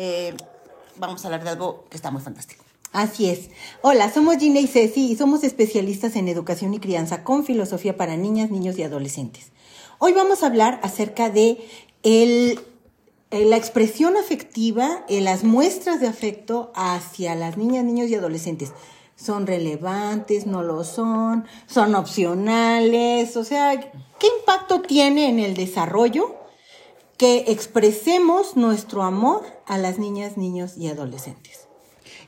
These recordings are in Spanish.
eh, vamos a hablar de algo que está muy fantástico. Así es. Hola, somos Gina y Ceci y somos especialistas en educación y crianza con filosofía para niñas, niños y adolescentes. Hoy vamos a hablar acerca de el, eh, la expresión afectiva, eh, las muestras de afecto hacia las niñas, niños y adolescentes. ¿Son relevantes? ¿No lo son? ¿Son opcionales? O sea, ¿qué impacto tiene en el desarrollo que expresemos nuestro amor a las niñas, niños y adolescentes?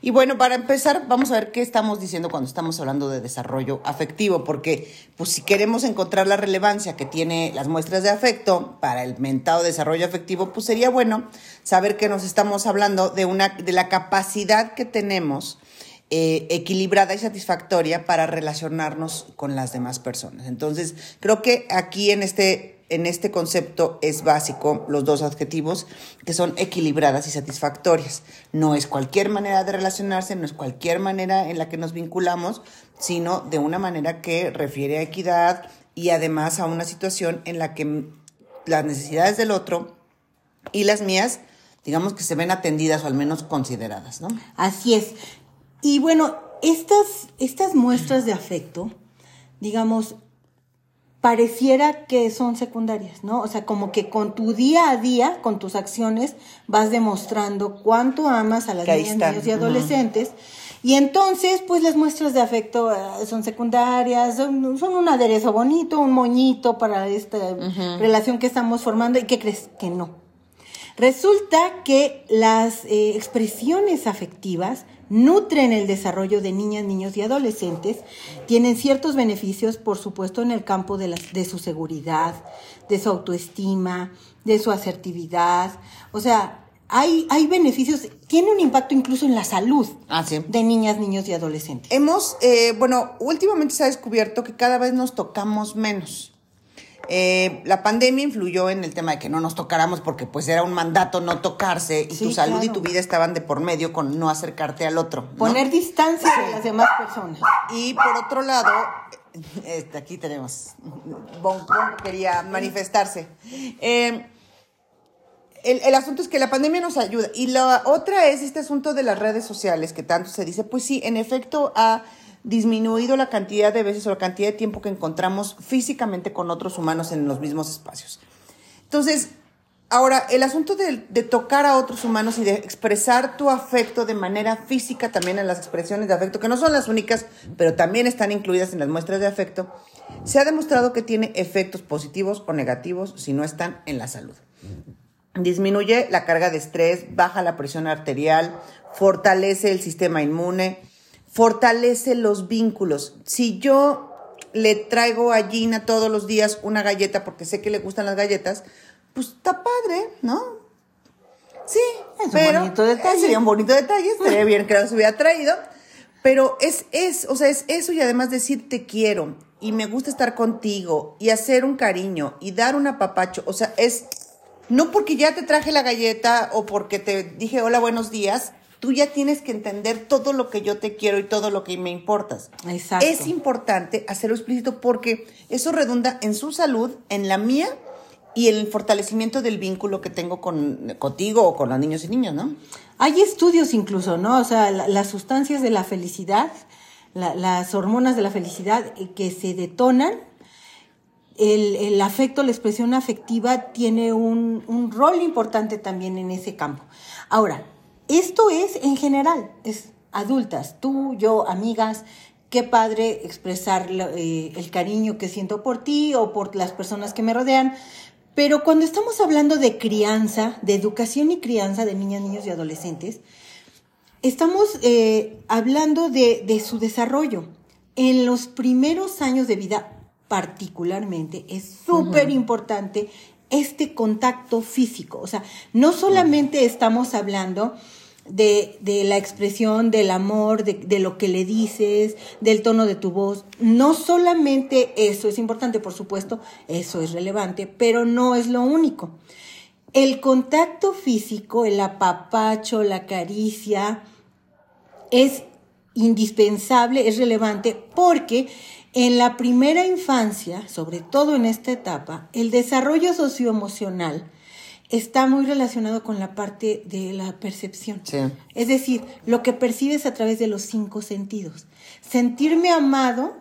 Y bueno, para empezar, vamos a ver qué estamos diciendo cuando estamos hablando de desarrollo afectivo, porque pues si queremos encontrar la relevancia que tiene las muestras de afecto para el mentado desarrollo afectivo, pues sería bueno saber que nos estamos hablando de una de la capacidad que tenemos eh, equilibrada y satisfactoria para relacionarnos con las demás personas. Entonces, creo que aquí en este en este concepto es básico los dos adjetivos que son equilibradas y satisfactorias. No es cualquier manera de relacionarse, no es cualquier manera en la que nos vinculamos, sino de una manera que refiere a equidad y además a una situación en la que las necesidades del otro y las mías, digamos que se ven atendidas o al menos consideradas, ¿no? Así es. Y bueno, estas, estas muestras de afecto, digamos, pareciera que son secundarias, ¿no? O sea, como que con tu día a día, con tus acciones, vas demostrando cuánto amas a las niñas, niños y adolescentes. Y entonces, pues las muestras de afecto eh, son secundarias, son, un aderezo bonito, un moñito para esta relación que estamos formando. ¿Y qué crees? Que no. Resulta que las eh, expresiones afectivas nutren el desarrollo de niñas, niños y adolescentes, tienen ciertos beneficios, por supuesto, en el campo de, de su seguridad, de su autoestima, de su asertividad. O sea, hay, hay beneficios, tiene un impacto incluso en la salud ah, de niñas, niños y adolescentes. Hemos, eh, bueno, últimamente se ha descubierto que cada vez nos tocamos menos. Eh, la pandemia influyó en el tema de que no nos tocáramos porque pues era un mandato no tocarse y tu salud y tu vida estaban de por medio con no acercarte al otro. Poner distancia de las demás personas. Y por otro lado, este, aquí tenemos, Bon, quería manifestarse. Eh, el, el, asunto es que la pandemia nos ayuda. Y la otra es este asunto de las redes sociales, que tanto se dice, pues sí, en efecto ha disminuido la cantidad de veces o la cantidad de tiempo que encontramos físicamente con otros humanos en los mismos espacios. Entonces, ahora, el asunto de, tocar a otros humanos y de expresar tu afecto de manera física también en las expresiones de afecto, que no son las únicas, pero también están incluidas en las muestras de afecto, se ha demostrado que tiene efectos positivos o negativos si no están en la salud. Disminuye la carga de estrés, baja la presión arterial, fortalece el sistema inmune, fortalece los vínculos. Si yo le traigo a Gina todos los días una galleta porque sé que le gustan las galletas, pues está padre, ¿no? Sí, es un bonito detalle. Sería un bonito detalle, estaría bien que se hubiera traído. Pero es, es, o sea, es eso y además decir te quiero y me gusta estar contigo y hacer un cariño y dar un apapacho. O sea, es no porque ya te traje la galleta o porque te dije hola, buenos días, tú ya tienes que entender todo lo que yo te quiero y todo lo que me importas. Exacto. Es importante hacerlo explícito porque eso redunda en su salud, en la mía y en el fortalecimiento del vínculo que tengo con, contigo o con los niños y niñas, ¿no? Hay estudios incluso, ¿no? O sea, las sustancias de la felicidad, las hormonas de la felicidad que se detonan el, el, afecto, la expresión afectiva tiene un, un, rol importante también en ese campo. Ahora, esto es en general, es adultas, tú, yo, amigas, qué padre expresar eh, el cariño que siento por ti o por las personas que me rodean. Pero cuando estamos hablando de crianza, de educación y crianza de niñas, niños y adolescentes, estamos eh, hablando de, de su desarrollo. En los primeros años de vida, particularmente, es súper importante este contacto físico. O sea, no solamente estamos hablando de, de, la expresión del amor, de, de, lo que le dices, del tono de tu voz. No solamente eso es importante, por supuesto, eso es relevante, pero no es lo único. El contacto físico, el apapacho, la caricia, es indispensable, es relevante porque en la primera infancia, sobre todo en esta etapa, el desarrollo socioemocional está muy relacionado con la parte de la percepción. Sí. Es decir, lo que percibes a través de los cinco sentidos. Sentirme amado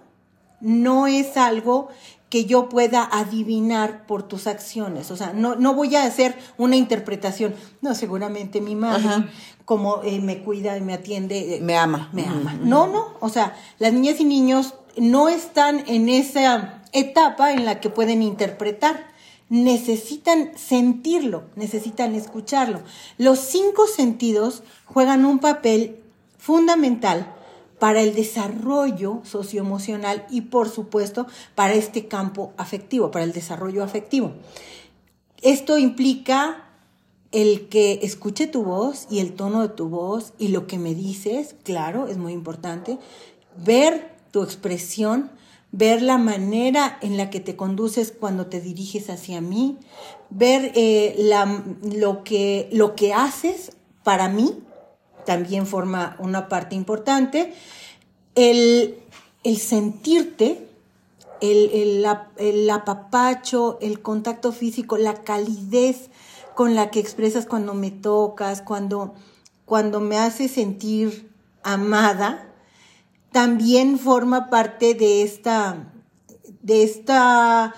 no es algo que yo pueda adivinar por tus acciones. O sea, no, no voy a hacer una interpretación. No, seguramente mi madre, Ajá. como eh, me cuida y me atiende, eh, Me ama. me ama. No, no. O sea, las niñas y niños no están en esa etapa en la que pueden interpretar. Necesitan sentirlo, necesitan escucharlo. Los cinco sentidos juegan un papel fundamental para el desarrollo socioemocional y por supuesto para este campo afectivo, para el desarrollo afectivo. Esto implica el que escuche tu voz y el tono de tu voz y lo que me dices, claro, es muy importante. Ver tu expresión, ver la manera en la que te conduces cuando te diriges hacia mí, ver eh, la- lo, que, lo que haces para mí, también forma una parte importante. El, el sentirte, el, el el apapacho, el contacto físico, la calidez con la que expresas cuando me tocas, cuando, cuando me haces sentir amada, también forma parte de esta, de esta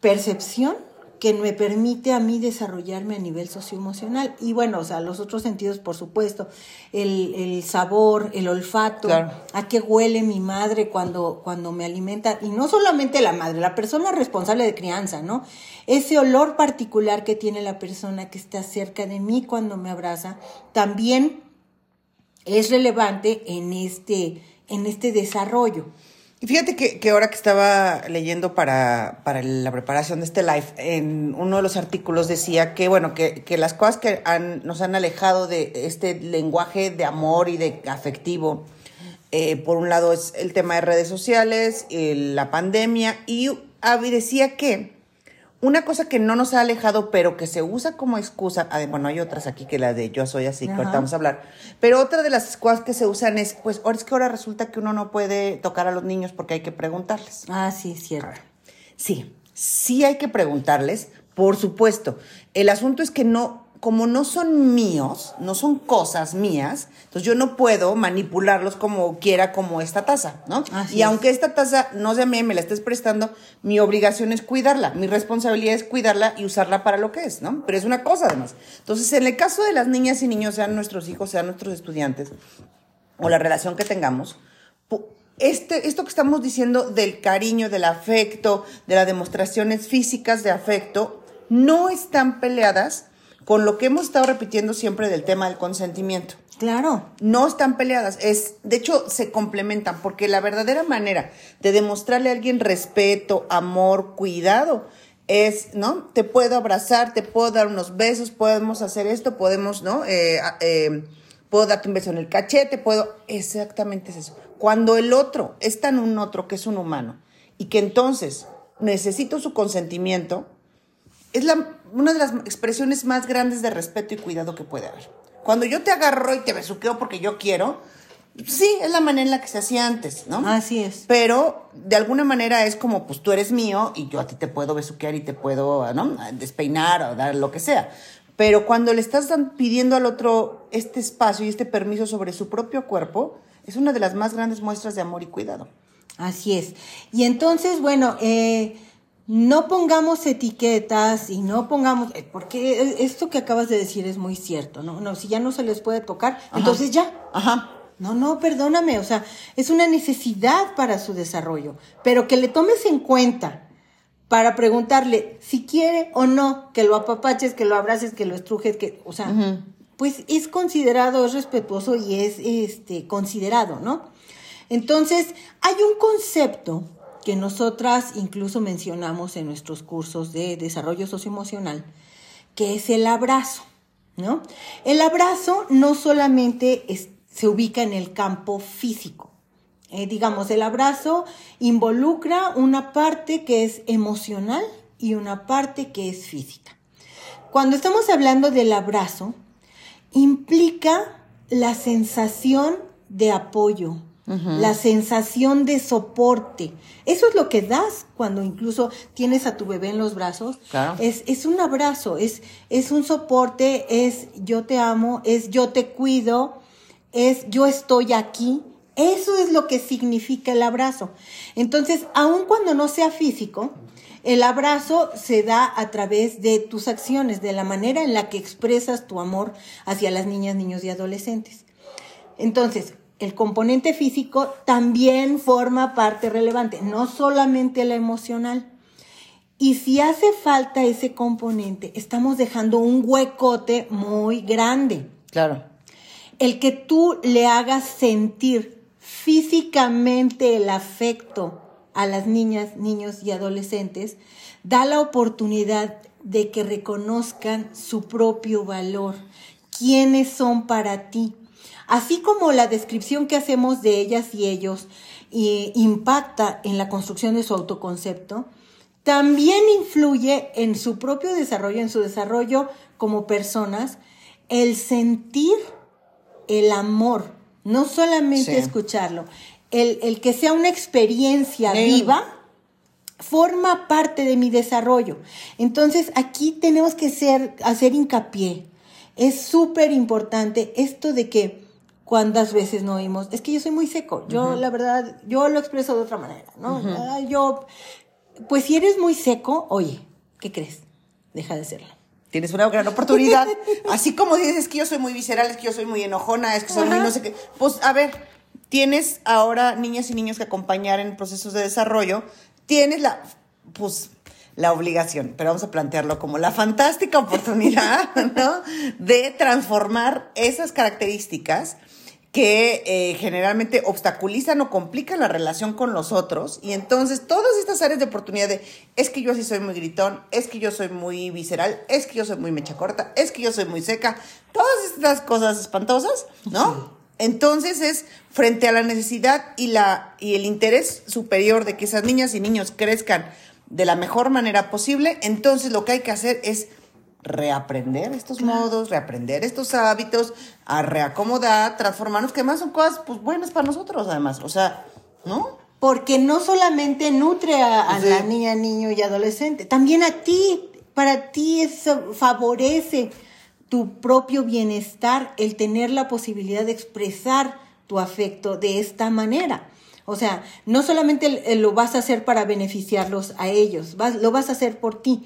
percepción que me permite a mí desarrollarme a nivel socioemocional. Y bueno, o sea, los otros sentidos, por supuesto, el, el sabor, el olfato, Claro. a qué huele mi madre cuando, cuando me alimenta. Y no solamente la madre, la persona responsable de crianza, ¿no? Ese olor particular que tiene la persona que está cerca de mí cuando me abraza, también es relevante en este, en este desarrollo. Y fíjate que, que ahora que estaba leyendo para, para la preparación de este live, en uno de los artículos decía que, bueno, que, que las cosas que han, nos han alejado de este lenguaje de amor y de afectivo, eh, por un lado es el tema de redes sociales, eh, la pandemia, y ah, decía que una cosa que no nos ha alejado, pero que se usa como excusa, ah, bueno, hay otras aquí que la de yo soy así, que ahorita vamos a hablar, pero otra de las cosas que se usan es, pues, ahora es que ahora resulta que uno no puede tocar a los niños porque hay que preguntarles. Ah, sí, es cierto. Sí, sí hay que preguntarles, por supuesto. El asunto es que no, como no son míos, no son cosas mías, entonces yo no puedo manipularlos como quiera, como esta taza, ¿no? Así y es. aunque esta taza no sea mía y me la estés prestando, mi obligación es cuidarla, mi responsabilidad es cuidarla y usarla para lo que es, ¿no? Pero es una cosa además. Entonces, en el caso de las niñas y niños, sean nuestros hijos, sean nuestros estudiantes, o la relación que tengamos, este, esto que estamos diciendo del cariño, del afecto, de las demostraciones físicas de afecto, no están peleadas con lo que hemos estado repitiendo siempre del tema del consentimiento. Claro. No están peleadas, es, de hecho se complementan, porque la verdadera manera de demostrarle a alguien respeto, amor, cuidado, es, ¿no? Te puedo abrazar, te puedo dar unos besos, podemos hacer esto, podemos, ¿no? Eh, eh, puedo darte un beso en el cachete, puedo, exactamente es eso. Cuando el otro es tan un otro que es un humano y que entonces necesito su consentimiento, es la, una de las expresiones más grandes de respeto y cuidado que puede haber. Cuando yo te agarro y te besuqueo porque yo quiero, sí, es la manera en la que se hacía antes, ¿no? Así es. Pero de alguna manera es como, pues tú eres mío y yo a ti te puedo besuquear y te puedo, ¿no? Despeinar o dar lo que sea. Pero cuando le estás pidiendo al otro este espacio y este permiso sobre su propio cuerpo, es una de las más grandes muestras de amor y cuidado. Así es. Y entonces, bueno, eh, no pongamos etiquetas y no pongamos, eh, porque esto que acabas de decir es muy cierto, ¿no? No, si ya no se les puede tocar, entonces ya. Ajá. No, no, perdóname, o sea, es una necesidad para su desarrollo, pero que le tomes en cuenta para preguntarle si quiere o no que lo apapaches, que lo abraces, que lo estrujes, que, o sea, pues es considerado, es respetuoso y es este considerado, ¿no? Entonces, hay un concepto que nosotras incluso mencionamos en nuestros cursos de desarrollo socioemocional, que es el abrazo, ¿no? El abrazo no solamente se ubica en el campo físico. Eh, digamos, el abrazo involucra una parte que es emocional y una parte que es física. Cuando estamos hablando del abrazo, implica la sensación de apoyo, la sensación de soporte. Eso es lo que das cuando incluso tienes a tu bebé en los brazos. Es, es un abrazo, es, es un soporte, es yo te amo, es yo te cuido, es yo estoy aquí. Eso es lo que significa el abrazo. Entonces, aun cuando no sea físico, el abrazo se da a través de tus acciones, de la manera en la que expresas tu amor hacia las niñas, niños y adolescentes. Entonces, el componente físico también forma parte relevante, no solamente la emocional. Y si hace falta ese componente, estamos dejando un huecote muy grande. Claro. El que tú le hagas sentir físicamente el afecto a las niñas, niños y adolescentes, da la oportunidad de que reconozcan su propio valor, quiénes son para ti Así como la descripción que hacemos de ellas y ellos impacta en la construcción de su autoconcepto, también influye en su propio desarrollo, en su desarrollo como personas, el sentir el amor, no solamente escucharlo, el, que sea una experiencia viva, forma parte de mi desarrollo. Entonces aquí tenemos que ser, hacer hincapié. Es súper importante esto de que cuántas veces no oímos, es que yo soy muy seco, yo la verdad, yo lo expreso de otra manera, ¿no? Yo, pues si eres muy seco, oye, ¿qué crees? Deja de serlo. Tienes una gran oportunidad. Así como dices que yo soy muy visceral, es que yo soy muy enojona, es que soy muy no sé qué. Pues a ver, tienes ahora niñas y niños que acompañar en procesos de desarrollo, tienes la, pues la obligación, pero vamos a plantearlo como la fantástica oportunidad, ¿no? De transformar esas características que eh, generalmente obstaculizan o complican la relación con los otros. Y entonces todas estas áreas de oportunidad de es que yo así soy muy gritón, es que yo soy muy visceral, es que yo soy muy mecha corta, es que yo soy muy seca, todas estas cosas espantosas, ¿no? Entonces es frente a la necesidad y, la, y el interés superior de que esas niñas y niños crezcan de la mejor manera posible, entonces lo que hay que hacer es reaprender estos modos, reaprender estos hábitos, a reacomodar, transformarnos, que más son cosas pues buenas para nosotros además, o sea, ¿no? Porque no solamente nutre a, la niña, niño y adolescente, también a ti, para ti eso favorece tu propio bienestar el tener la posibilidad de expresar tu afecto de esta manera. O sea, no solamente lo vas a hacer para beneficiarlos a ellos, lo vas a hacer por ti.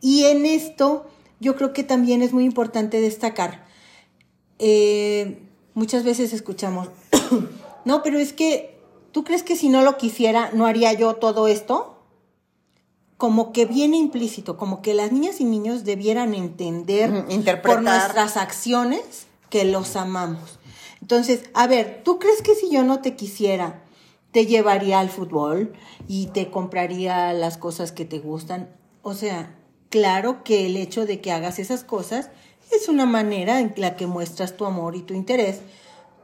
Y en esto yo creo que también es muy importante destacar. Eh, muchas veces escuchamos, no, pero es que, ¿tú crees que si no lo quisiera, no haría yo todo esto? Como que viene implícito, como que las niñas y niños debieran entender por nuestras acciones que los amamos. Entonces, a ver, ¿tú crees que si yo no te quisiera, te llevaría al fútbol y te compraría las cosas que te gustan? O sea, Claro que el hecho de que hagas esas cosas es una manera en la que muestras tu amor y tu interés,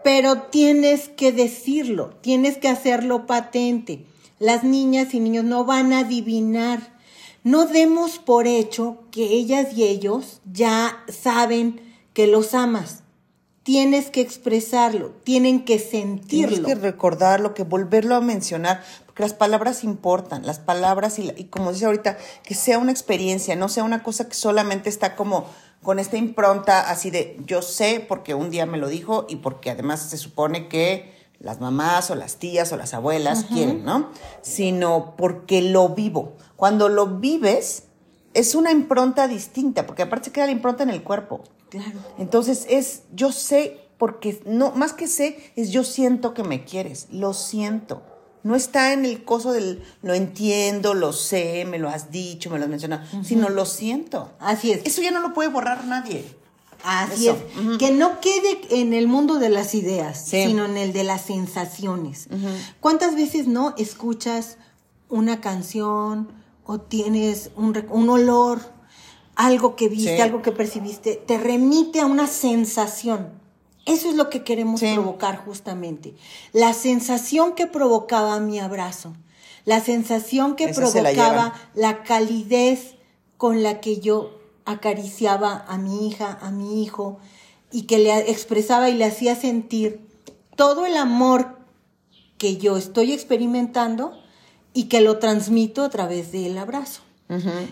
pero tienes que decirlo, tienes que hacerlo patente. Las niñas y niños no van a adivinar. No demos por hecho que ellas y ellos ya saben que los amas. Tienes que expresarlo, tienen que sentirlo. Tienes que recordarlo, que volverlo a mencionar, las palabras importan, las palabras y, y, como dice ahorita, que sea una experiencia, no sea una cosa que solamente está como con esta impronta así de yo sé porque un día me lo dijo y porque además se supone que las mamás o las tías o las abuelas quieren, ¿no? Sino porque lo vivo. Cuando lo vives es una impronta distinta, porque aparte se queda la impronta en el cuerpo. Claro. Entonces es yo sé porque no más que sé es yo siento que me quieres, lo siento. No está en el coso del lo entiendo, lo sé, me lo has dicho, me lo has mencionado, sino lo siento. Así es. Eso ya no lo puede borrar nadie. Así es. Que no quede en el mundo de las ideas, sino en el de las sensaciones. ¿Cuántas veces no escuchas una canción o tienes un, un olor, algo que viste, algo que percibiste, te remite a una sensación? Eso es lo que queremos provocar justamente. La sensación que provocaba mi abrazo, la sensación que provocaba la, calidez con la que yo acariciaba a mi hija, a mi hijo, y que le expresaba y le hacía sentir todo el amor que yo estoy experimentando y que lo transmito a través del abrazo.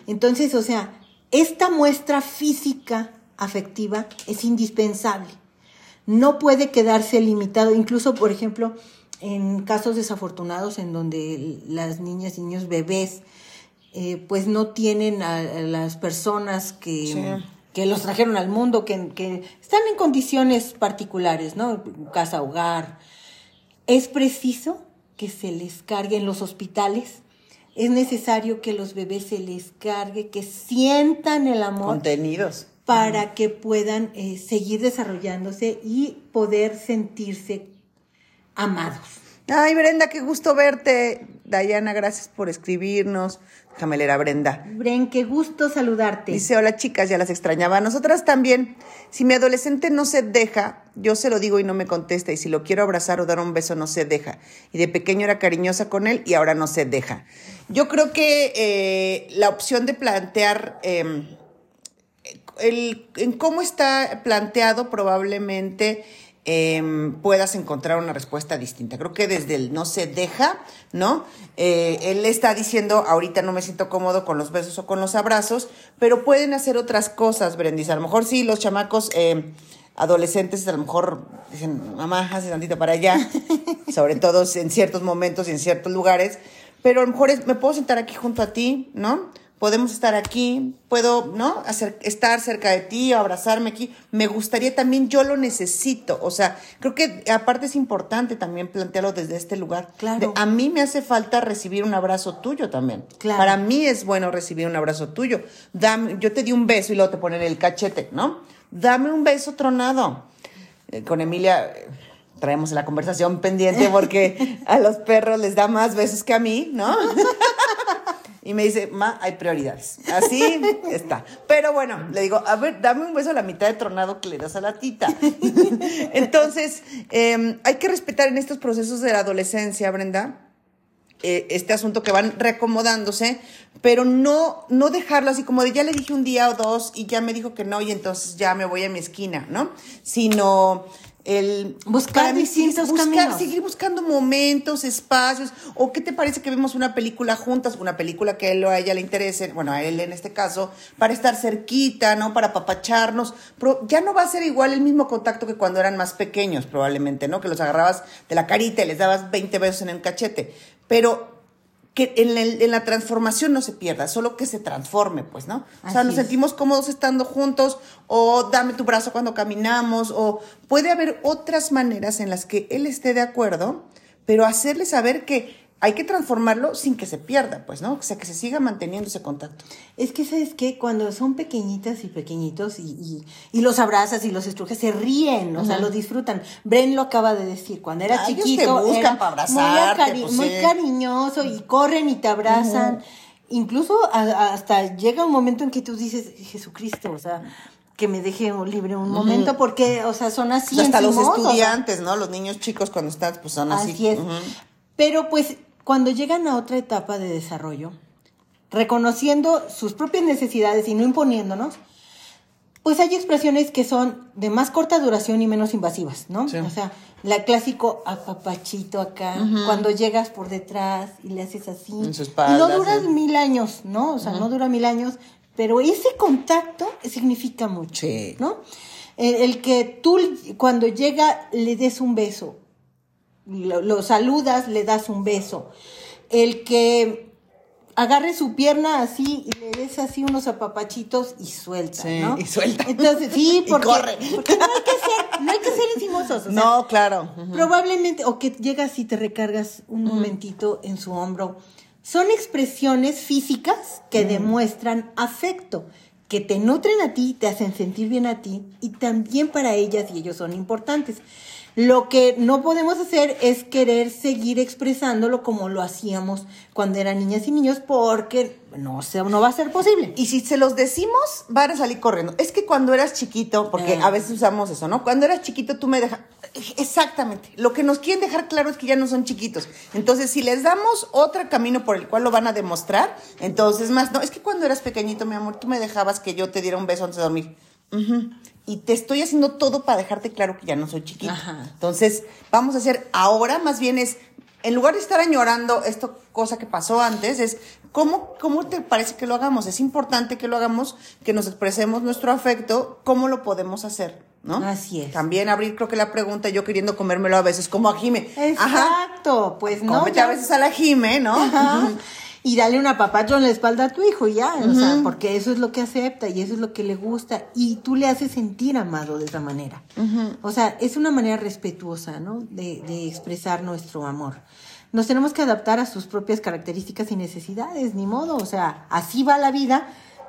Entonces, o sea, esta muestra física afectiva es indispensable. No puede quedarse limitado, incluso, por ejemplo, en casos desafortunados en donde las niñas y niños bebés eh, pues no tienen a, las personas que, que, los trajeron al mundo, que, que, están en condiciones particulares, ¿no? Casa, hogar. Es preciso que se les cargue en los hospitales. Es necesario que los bebés se les cargue, que sientan el amor. Contenidos. Para que puedan eh, seguir desarrollándose y poder sentirse amados. Ay, Brenda, qué gusto verte. Dayana, gracias por escribirnos. Déjame leer a Brenda. Bren, qué gusto saludarte. Dice, hola chicas, ya las extrañaba. Nosotras también. Si mi adolescente no se deja, yo se lo digo y no me contesta. Y si lo quiero abrazar o dar un beso, no se deja. Y de pequeño era cariñosa con él y ahora no se deja. Yo creo que eh, la opción de plantear... Em, el, en cómo está planteado probablemente Em, puedas encontrar una respuesta distinta. Creo que desde el no se deja, ¿no? Eh, él está diciendo, ahorita no me siento cómodo con los besos o con los abrazos, pero pueden hacer otras cosas, Brendis. A lo mejor sí, los chamacos em, adolescentes a lo mejor dicen, mamá, hace tantito para allá, sobre todo en ciertos momentos y en ciertos lugares, pero a lo mejor me puedo sentar aquí junto a ti, ¿no? Podemos estar aquí, puedo, ¿no? Hacer, estar cerca de ti, abrazarme aquí. Me gustaría también, yo lo necesito. O sea, creo que aparte es importante también plantearlo desde este lugar. Claro. a mí me hace falta recibir un abrazo tuyo también. Claro. Para mí es bueno recibir un abrazo tuyo. Dame, yo te di un beso y luego te ponen el cachete, ¿no? Dame un beso tronado. Eh, con Emilia eh, traemos la conversación pendiente porque a los perros les da más besos que a mí, ¿no? Y me dice, ma, hay prioridades. Así está. Pero bueno, le digo, a ver, dame un beso a la mitad de tronado que le das a la tita. Entonces, em, hay que respetar en estos procesos de la adolescencia, Brenda, eh, este asunto que van reacomodándose, pero no, no dejarlo así como de ya le dije un día o dos y ya me dijo que no y entonces ya me voy a mi esquina, ¿no? Sino el buscar distintos buscar, seguir buscando momentos, espacios, o qué te parece que vemos una película juntas, una película que a él o a ella le interese, bueno, a él en este caso, para estar cerquita, ¿no? Para papacharnos, pero ya no va a ser igual el mismo contacto que cuando eran más pequeños, probablemente, ¿no? Que los agarrabas de la carita y les dabas 20 besos en el cachete, pero que en, la transformación no se pierda, solo que se transforme, pues, ¿no? O sea, nos sentimos cómodos estando juntos, o dame tu brazo cuando caminamos, o puede haber otras maneras en las que él esté de acuerdo, pero hacerle saber que hay que transformarlo sin que se pierda, pues, ¿no? O sea, que se siga manteniendo ese contacto. Es que, ¿sabes qué? Cuando son pequeñitas y pequeñitos y, y, los abrazas y los estrujas, se ríen, o sea, lo disfrutan. Bren lo acaba de decir, cuando era chiquito. Te buscan para abrazarte, muy, muy, cariñoso y corren y te abrazan. Incluso hasta llega un momento en que tú dices, Jesucristo, o sea, que me deje libre un momento, porque, o sea, son así. hasta los estudiantes, ¿no? Los niños chicos cuando están, pues son así. Así es. Pero pues cuando llegan a otra etapa de desarrollo, reconociendo sus propias necesidades y no imponiéndonos, pues hay expresiones que son de más corta duración y menos invasivas, ¿no? O sea, la clásico apapachito acá, cuando llegas por detrás y le haces así. no duras mil años, ¿no? O sea, no dura mil años, pero ese contacto significa mucho, ¿no? el, que tú cuando llega le des un beso lo, saludas, le das un beso. El que agarre su pierna así y le des así unos apapachitos y suelta, ¿no? Y suelta. Entonces, sí, porque, corre. porque no hay que ser, no hay que ser encimosos. no, claro. Probablemente, o que llegas y te recargas un momentito en su hombro. Son expresiones físicas que demuestran afecto, que te nutren a ti, te hacen sentir bien a ti y también para ellas y ellos son importantes. Lo que no podemos hacer es querer seguir expresándolo como lo hacíamos cuando eran niñas y niños porque no, no va a ser posible. Y si se los decimos, van a salir corriendo. Es que cuando eras chiquito, porque ah. a veces usamos eso, ¿no? Cuando eras chiquito tú me dejas... Exactamente. Lo que nos quieren dejar claro es que ya no son chiquitos. Entonces, si les damos otro camino por el cual lo van a demostrar, entonces más, no, es que cuando eras pequeñito, mi amor, tú me dejabas que yo te diera un beso antes de dormir y te estoy haciendo todo para dejarte claro que ya no soy chiquita. Entonces, vamos a hacer ahora, más bien es, en lugar de estar añorando esto, cosa que pasó antes, es ¿cómo, cómo te parece que lo hagamos? Es importante que lo hagamos, que nos expresemos nuestro afecto, ¿cómo lo podemos hacer? ¿No? Así es. También abrir, creo que la pregunta, yo queriendo comérmelo a veces, como a Jime. Exacto, pues no. Cómete a veces a la Jime, ¿no? Ajá. Y dale una papacho en la espalda a tu hijo ya, o sea, porque eso es lo que acepta y eso es lo que le gusta y tú le haces sentir amado de esa manera. O sea, es una manera respetuosa, ¿no? De, de, expresar nuestro amor. Nos tenemos que adaptar a sus propias características y necesidades, ni modo, o sea, así va la vida,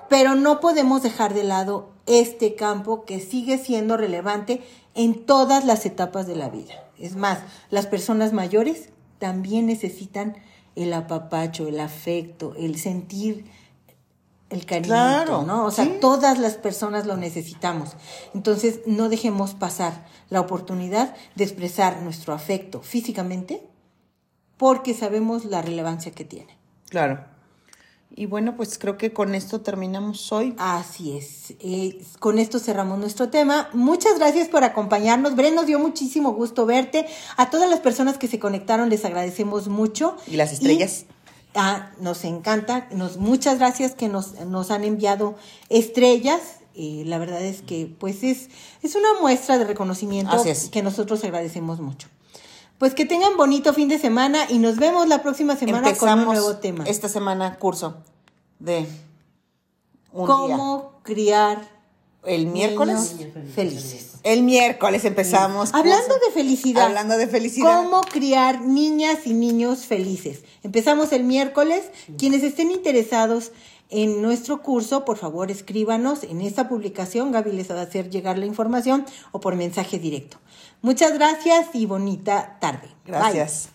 pero no podemos dejar de lado este campo que sigue siendo relevante en todas las etapas de la vida. Es más, las personas mayores también necesitan el apapacho, el afecto, el sentir el cariño, claro, ¿no? O sea, sí. todas las personas lo necesitamos. Entonces, no dejemos pasar la oportunidad de expresar nuestro afecto físicamente porque sabemos la relevancia que tiene. Claro. Y bueno, pues creo que con esto terminamos hoy. Así es. Eh, con esto cerramos nuestro tema. Muchas gracias por acompañarnos. Bren, nos dio muchísimo gusto verte. A todas las personas que se conectaron les agradecemos mucho. Y las estrellas. Y, ah, nos encanta. Nos, muchas gracias que nos, nos han enviado estrellas. Eh, la verdad es que pues es, es una muestra de reconocimiento que nosotros agradecemos mucho. Pues que tengan bonito fin de semana y nos vemos la próxima semana Empezamos con un nuevo tema. Esta semana curso de un cómo día. criar el miércoles felices. El miércoles empezamos. Hablando de felicidad. Hablando de felicidad. Cómo criar niñas y niños felices. Empezamos el miércoles. Quienes estén interesados en nuestro curso, por favor, escríbanos en esta publicación. Gaby les va a hacer llegar la información o por mensaje directo. Muchas gracias y bonita tarde. Gracias.